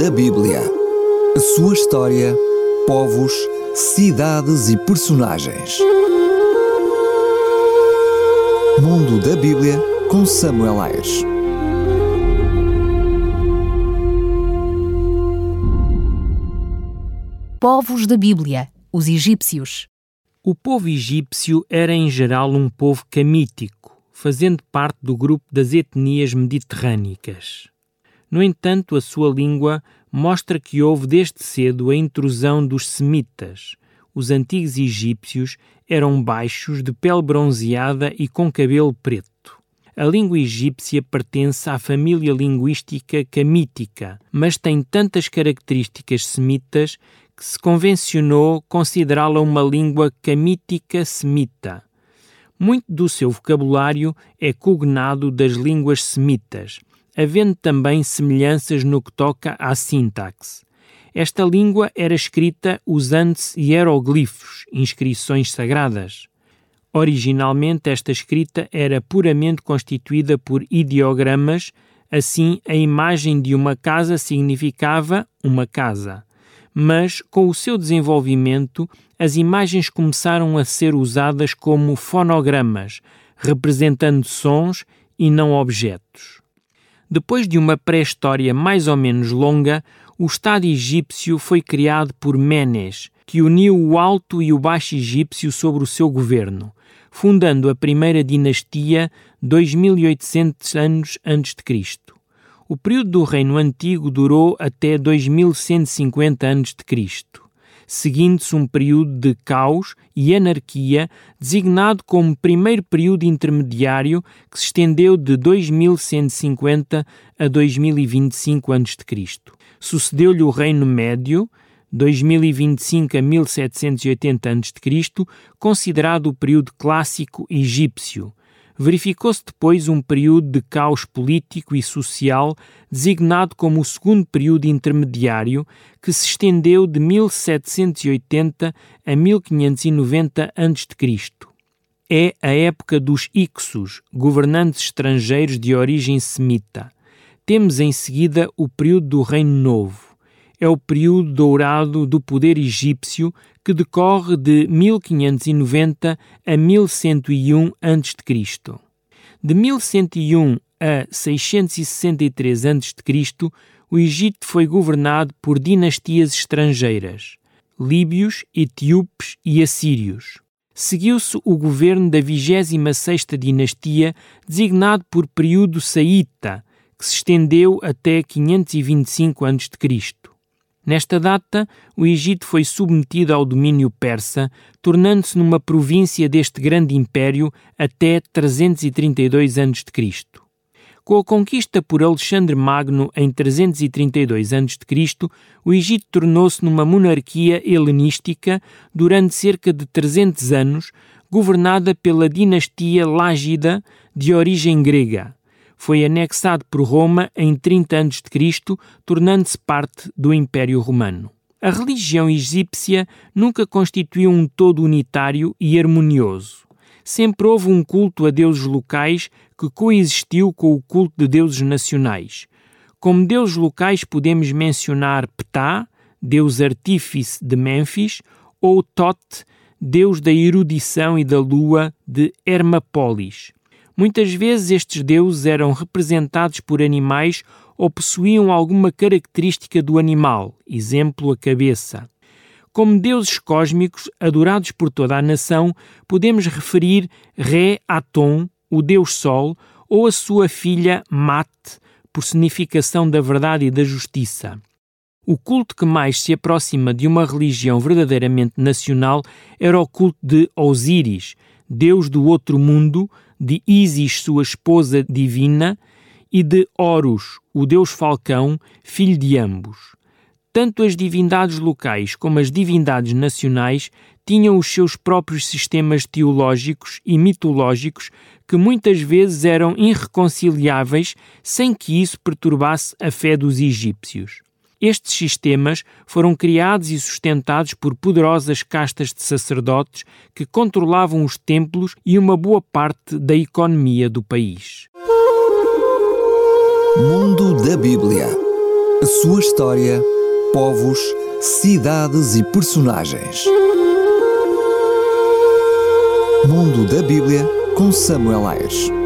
da Bíblia. A sua história, povos, cidades e personagens. Mundo da Bíblia com Samuel Ayres. Povos da Bíblia, os egípcios. O povo egípcio era em geral um povo camítico, fazendo parte do grupo das etnias mediterrânicas. No entanto, a sua língua mostra que houve desde cedo a intrusão dos semitas. Os antigos egípcios eram baixos, de pele bronzeada e com cabelo preto. A língua egípcia pertence à família linguística camítica, mas tem tantas características semitas que se convencionou considerá-la uma língua camítica semita. Muito do seu vocabulário é cognado das línguas semitas, havendo também semelhanças no que toca à sintaxe. Esta língua era escrita usando-se hieroglifos, inscrições sagradas. Originalmente, esta escrita era puramente constituída por ideogramas, assim, a imagem de uma casa significava uma casa mas com o seu desenvolvimento, as imagens começaram a ser usadas como fonogramas, representando sons e não objetos. Depois de uma pré-história mais ou menos longa, o Estado egípcio foi criado por Menes, que uniu o Alto e o Baixo Egípcio sobre o seu governo, fundando a primeira dinastia 2800 anos antes de Cristo. O período do Reino Antigo durou até 2150 a.C., seguindo-se um período de caos e anarquia, designado como primeiro período intermediário que se estendeu de 2150 a 2025 a.C. Sucedeu-lhe o Reino Médio, 2025 a 1780 a.C., considerado o período clássico egípcio, verificou-se depois um período de caos político e social, designado como o segundo período intermediário, que se estendeu de 1780 a 1590 a.C. É a época dos Ixos, governantes estrangeiros de origem semita. Temos em seguida o período do Reino Novo é o período dourado do poder egípcio que decorre de 1590 a 1101 a.C. De 1101 a 663 a.C., o Egito foi governado por dinastias estrangeiras, líbios, etíopes e assírios. Seguiu-se o governo da 26ª dinastia, designado por período saíta, que se estendeu até 525 a.C. Nesta data, o Egito foi submetido ao domínio persa, tornando-se numa província deste grande império até 332 a.C. Com a conquista por Alexandre Magno em 332 a.C., o Egito tornou-se numa monarquia helenística durante cerca de 300 anos, governada pela dinastia Lágida de origem grega foi anexado por Roma em 30 a.C., tornando-se parte do Império Romano. A religião egípcia nunca constituiu um todo unitário e harmonioso. Sempre houve um culto a deuses locais que coexistiu com o culto de deuses nacionais. Como deuses locais podemos mencionar Ptah, deus artífice de Mênfis, ou Tot, deus da erudição e da lua de Hermapólis. Muitas vezes estes deuses eram representados por animais ou possuíam alguma característica do animal, exemplo, a cabeça. Como deuses cósmicos adorados por toda a nação, podemos referir Ré Atom, o deus Sol, ou a sua filha Mat, personificação da verdade e da justiça. O culto que mais se aproxima de uma religião verdadeiramente nacional era o culto de Osíris, deus do outro mundo, de Isis, sua esposa divina, e de Horus, o deus falcão, filho de ambos. Tanto as divindades locais como as divindades nacionais tinham os seus próprios sistemas teológicos e mitológicos que muitas vezes eram irreconciliáveis sem que isso perturbasse a fé dos egípcios. Estes sistemas foram criados e sustentados por poderosas castas de sacerdotes que controlavam os templos e uma boa parte da economia do país. Mundo da Bíblia A sua história, povos, cidades e personagens. Mundo da Bíblia com Samuel Ayres.